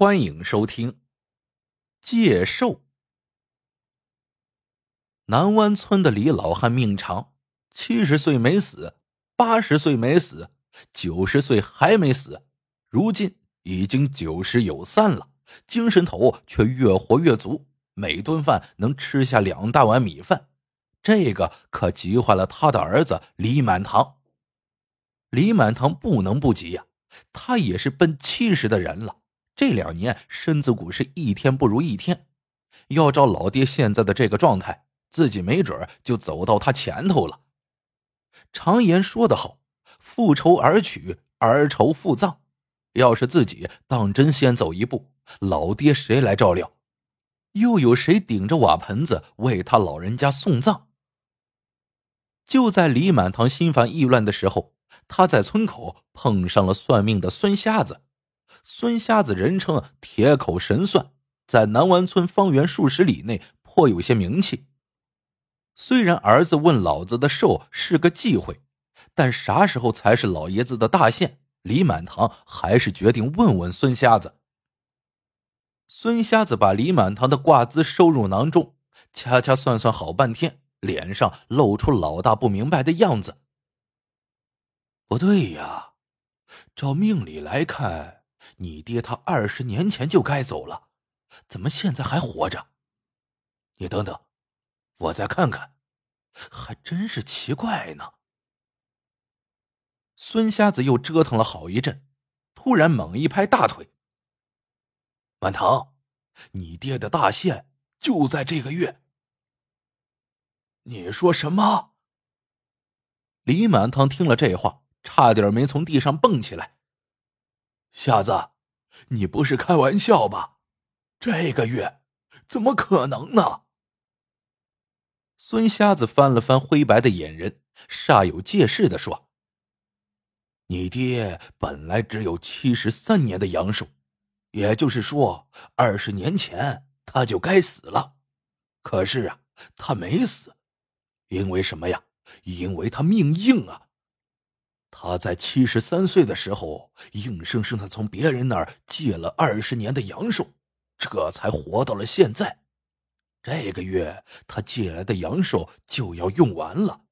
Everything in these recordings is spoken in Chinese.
欢迎收听借寿。南湾村的李老汉命长，七十岁没死，八十岁没死，九十岁还没死，如今已经九十有三了，精神头却越活越足，每顿饭能吃下两大碗米饭，这个可急坏了他的儿子李满堂。李满堂不能不急呀，他也是奔七十的人了。这两年身子骨是一天不如一天，要照老爹现在的这个状态，自己没准就走到他前头了。常言说得好，“复仇而娶，儿仇父葬。”要是自己当真先走一步，老爹谁来照料？又有谁顶着瓦盆子为他老人家送葬？就在李满堂心烦意乱的时候，他在村口碰上了算命的孙瞎子。孙瞎子人称铁口神算，在南湾村方圆数十里内颇有些名气。虽然儿子问老子的寿是个忌讳，但啥时候才是老爷子的大限？李满堂还是决定问问孙瞎子。孙瞎子把李满堂的卦资收入囊中，掐掐算算好半天，脸上露出老大不明白的样子。不对呀，照命理来看。你爹他二十年前就该走了，怎么现在还活着？你等等，我再看看，还真是奇怪呢。孙瞎子又折腾了好一阵，突然猛一拍大腿：“满堂，你爹的大限就在这个月。”你说什么？李满堂听了这话，差点没从地上蹦起来。瞎子，你不是开玩笑吧？这个月怎么可能呢？孙瞎子翻了翻灰白的眼仁，煞有介事的说：“你爹本来只有七十三年的阳寿，也就是说，二十年前他就该死了。可是啊，他没死，因为什么呀？因为他命硬啊。”他在七十三岁的时候，硬生生的从别人那儿借了二十年的阳寿，这才活到了现在。这个月他借来的阳寿就要用完了，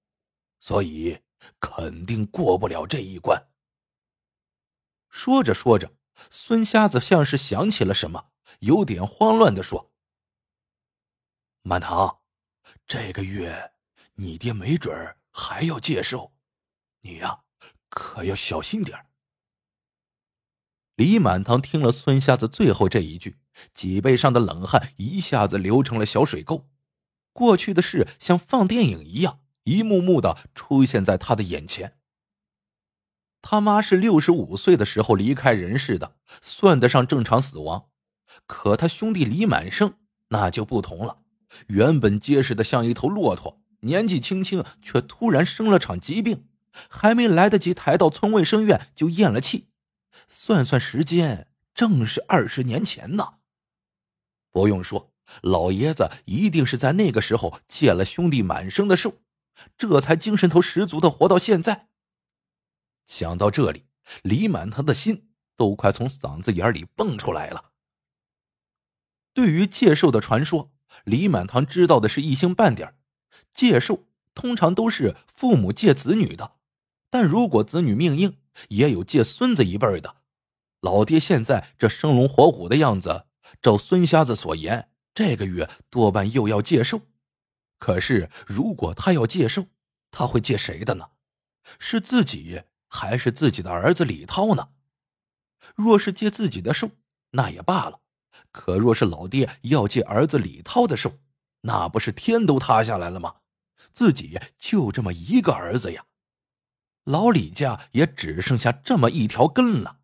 所以肯定过不了这一关。说着说着，孙瞎子像是想起了什么，有点慌乱的说：“满堂，这个月你爹没准还要借寿，你呀。”可要小心点李满堂听了孙瞎子最后这一句，脊背上的冷汗一下子流成了小水沟。过去的事像放电影一样，一幕幕的出现在他的眼前。他妈是六十五岁的时候离开人世的，算得上正常死亡。可他兄弟李满胜那就不同了，原本结实的像一头骆驼，年纪轻轻却突然生了场疾病。还没来得及抬到村卫生院，就咽了气。算算时间，正是二十年前呢。不用说，老爷子一定是在那个时候借了兄弟满生的寿，这才精神头十足的活到现在。想到这里，李满堂的心都快从嗓子眼里蹦出来了。对于借寿的传说，李满堂知道的是一星半点借寿通常都是父母借子女的。但如果子女命硬，也有借孙子一辈的。老爹现在这生龙活虎的样子，照孙瞎子所言，这个月多半又要借寿。可是，如果他要借寿，他会借谁的呢？是自己，还是自己的儿子李涛呢？若是借自己的寿，那也罢了；可若是老爹要借儿子李涛的寿，那不是天都塌下来了吗？自己就这么一个儿子呀！老李家也只剩下这么一条根了。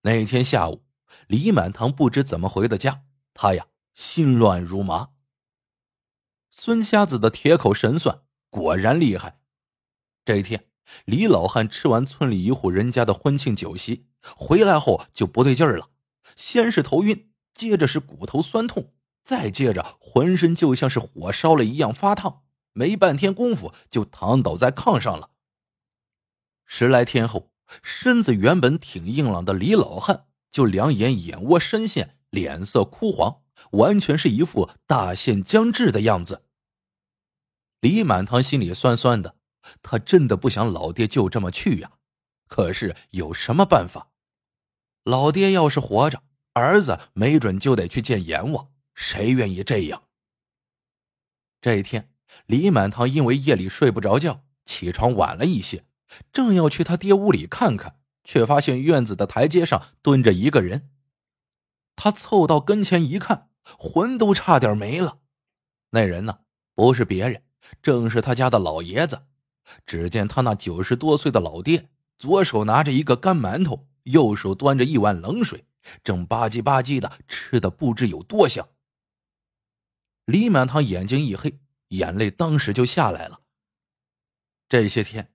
那天下午，李满堂不知怎么回的家，他呀心乱如麻。孙瞎子的铁口神算果然厉害。这一天，李老汉吃完村里一户人家的婚庆酒席，回来后就不对劲儿了，先是头晕，接着是骨头酸痛，再接着浑身就像是火烧了一样发烫，没半天功夫就躺倒在炕上了。十来天后，身子原本挺硬朗的李老汉就两眼眼窝深陷，脸色枯黄，完全是一副大限将至的样子。李满堂心里酸酸的，他真的不想老爹就这么去呀。可是有什么办法？老爹要是活着，儿子没准就得去见阎王，谁愿意这样？这一天，李满堂因为夜里睡不着觉，起床晚了一些，正要去他爹屋里看看，却发现院子的台阶上蹲着一个人。他凑到跟前一看，魂都差点没了。那人呢，不是别人，正是他家的老爷子。只见他那九十多岁的老爹，左手拿着一个干馒头，右手端着一碗冷水，正吧唧吧唧的吃的不知有多香。李满堂眼睛一黑，眼泪当时就下来了。这些天，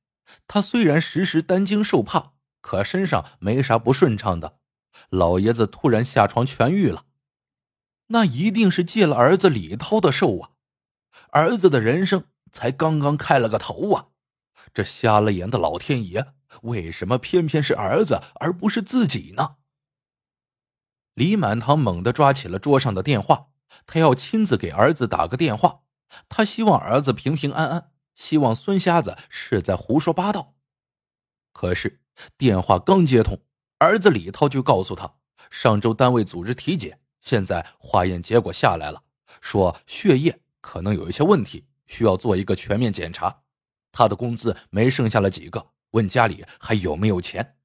他虽然时时担惊受怕，可身上没啥不顺畅的。老爷子突然下床痊愈了，那一定是借了儿子李涛的寿啊！儿子的人生才刚刚开了个头啊！这瞎了眼的老天爷，为什么偏偏是儿子而不是自己呢？李满堂猛地抓起了桌上的电话。他要亲自给儿子打个电话，他希望儿子平平安安，希望孙瞎子是在胡说八道。可是电话刚接通，儿子李涛就告诉他，上周单位组织体检，现在化验结果下来了，说血液可能有一些问题，需要做一个全面检查。他的工资没剩下了几个，问家里还有没有钱。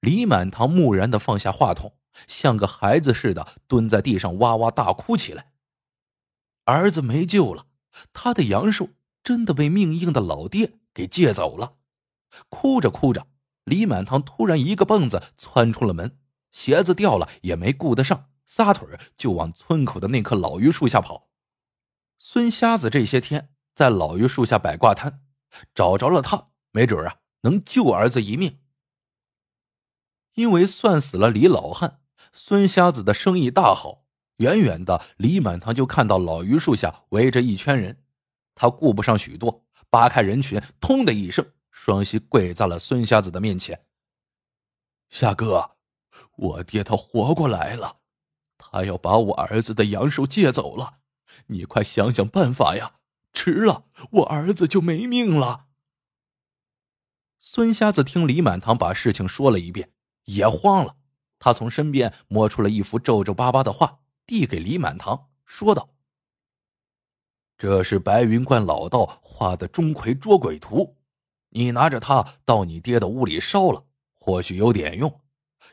李满堂木然的放下话筒。像个孩子似的蹲在地上哇哇大哭起来。儿子没救了，他的阳寿真的被命硬的老爹给借走了。哭着哭着，李满堂突然一个蹦子窜出了门，鞋子掉了也没顾得上，撒腿就往村口的那棵老榆树下跑。孙瞎子这些天在老榆树下摆卦摊，找着了他，没准啊能救儿子一命。因为算死了李老汉。孙瞎子的生意大好，远远的李满堂就看到老榆树下围着一圈人，他顾不上许多，扒开人群，通的一声，双膝跪在了孙瞎子的面前。瞎哥，我爹他活过来了，他要把我儿子的阳寿借走了，你快想想办法呀！迟了，我儿子就没命了。孙瞎子听李满堂把事情说了一遍，也慌了。他从身边摸出了一幅皱皱巴巴的画，递给李满堂，说道：“这是白云观老道画的钟馗捉鬼图，你拿着它到你爹的屋里烧了，或许有点用。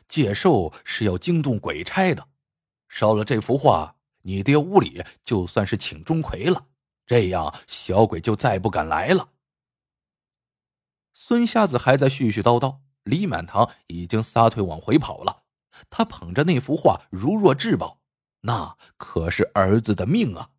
借寿是要惊动鬼差的，烧了这幅画，你爹屋里就算是请钟馗了，这样小鬼就再不敢来了。”孙瞎子还在絮絮叨叨，李满堂已经撒腿往回跑了。他捧着那幅画如若至宝，那可是儿子的命啊！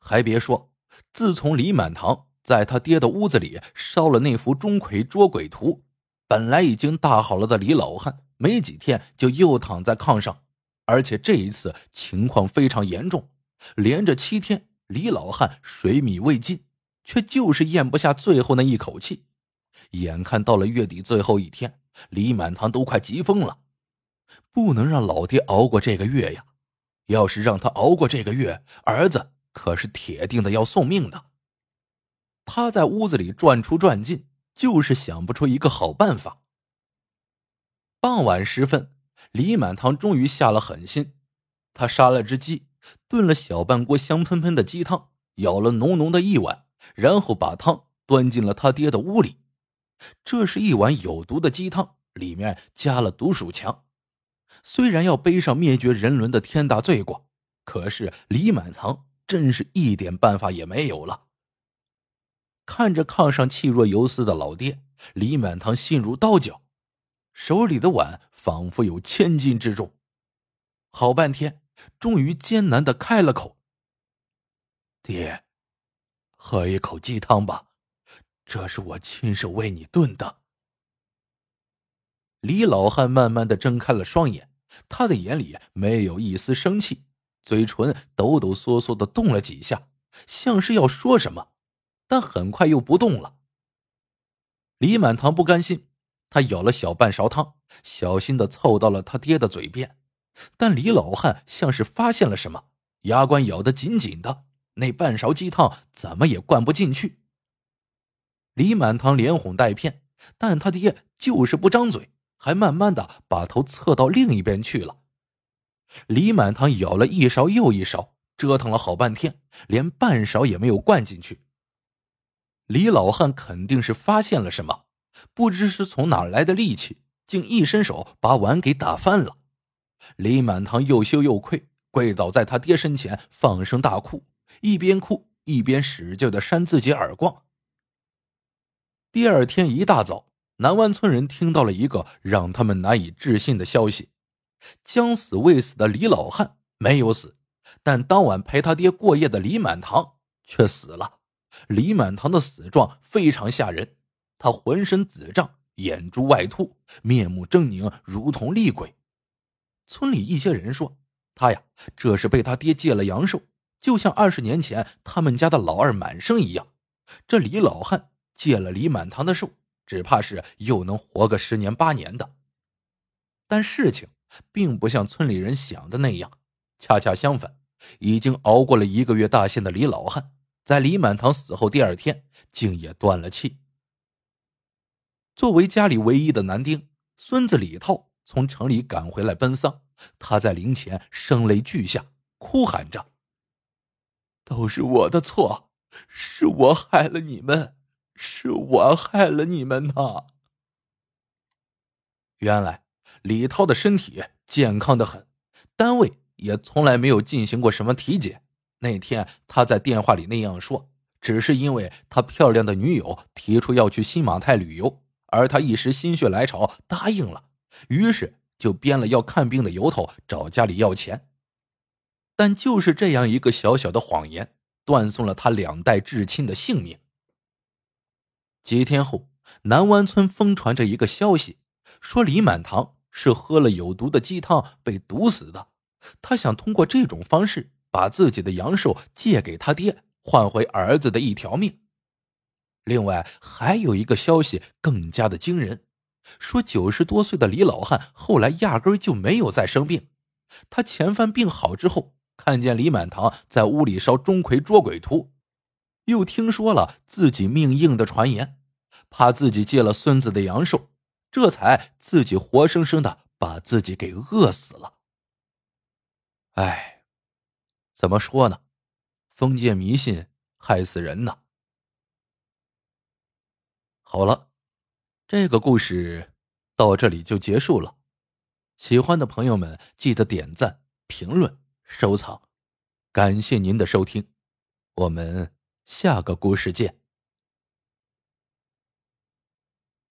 还别说，自从李满堂在他爹的屋子里烧了那幅钟馗捉鬼图，本来已经大好了的李老汉，没几天就又躺在炕上，而且这一次情况非常严重，连着七天，李老汉水米未进，却就是咽不下最后那一口气。眼看到了月底最后一天。李满堂都快急疯了，不能让老爹熬过这个月呀！要是让他熬过这个月，儿子可是铁定的要送命的。他在屋子里转出转进，就是想不出一个好办法。傍晚时分，李满堂终于下了狠心，他杀了只鸡，炖了小半锅香喷喷的鸡汤，舀了浓浓的一碗，然后把汤端进了他爹的屋里。这是一碗有毒的鸡汤，里面加了毒鼠强。虽然要背上灭绝人伦的天大罪过，可是李满堂真是一点办法也没有了。看着炕上气若游丝的老爹，李满堂心如刀绞，手里的碗仿佛有千斤之重。好半天，终于艰难的开了口：“爹，喝一口鸡汤吧。”这是我亲手为你炖的。李老汉慢慢的睁开了双眼，他的眼里没有一丝生气，嘴唇抖抖嗦嗦的动了几下，像是要说什么，但很快又不动了。李满堂不甘心，他舀了小半勺汤，小心的凑到了他爹的嘴边，但李老汉像是发现了什么，牙关咬得紧紧的，那半勺鸡汤怎么也灌不进去。李满堂连哄带骗，但他爹就是不张嘴，还慢慢的把头侧到另一边去了。李满堂舀了一勺又一勺，折腾了好半天，连半勺也没有灌进去。李老汉肯定是发现了什么，不知是从哪来的力气，竟一伸手把碗给打翻了。李满堂又羞又愧，跪倒在他爹身前，放声大哭，一边哭一边使劲的扇自己耳光。第二天一大早，南湾村人听到了一个让他们难以置信的消息。将死未死的李老汉没有死，但当晚陪他爹过夜的李满堂却死了。李满堂的死状非常吓人，他浑身紫胀，眼珠外凸，面目狰狞，如同厉鬼。村里一些人说，他呀，这是被他爹借了阳寿，就像二十年前他们家的老二满生一样。这李老汉借了李满堂的寿，只怕是又能活个十年八年的。但事情。并不像村里人想的那样，恰恰相反，已经熬过了一个月大限的李老汉，在李满堂死后第二天，竟也断了气。作为家里唯一的男丁，孙子李涛从城里赶回来奔丧，他在灵前声泪俱下，哭喊着：“都是我的错，是我害了你们，是我害了你们呐！”原来。李涛的身体健康的很，单位也从来没有进行过什么体检。那天他在电话里那样说，只是因为他漂亮的女友提出要去新马泰旅游，而他一时心血来潮答应了，于是就编了要看病的由头找家里要钱。但就是这样一个小小的谎言，断送了他两代至亲的性命。几天后，南湾村疯传着一个消息，说李满堂。是喝了有毒的鸡汤被毒死的，他想通过这种方式把自己的阳寿借给他爹，换回儿子的一条命。另外还有一个消息更加的惊人，说九十多岁的李老汉后来压根就没有再生病，他前番病好之后，看见李满堂在屋里烧钟馗捉鬼图，又听说了自己命硬的传言，怕自己借了孙子的阳寿。这才自己活生生的把自己给饿死了。哎，怎么说呢？封建迷信害死人呐！好了，这个故事到这里就结束了。喜欢的朋友们记得点赞、评论、收藏，感谢您的收听，我们下个故事见。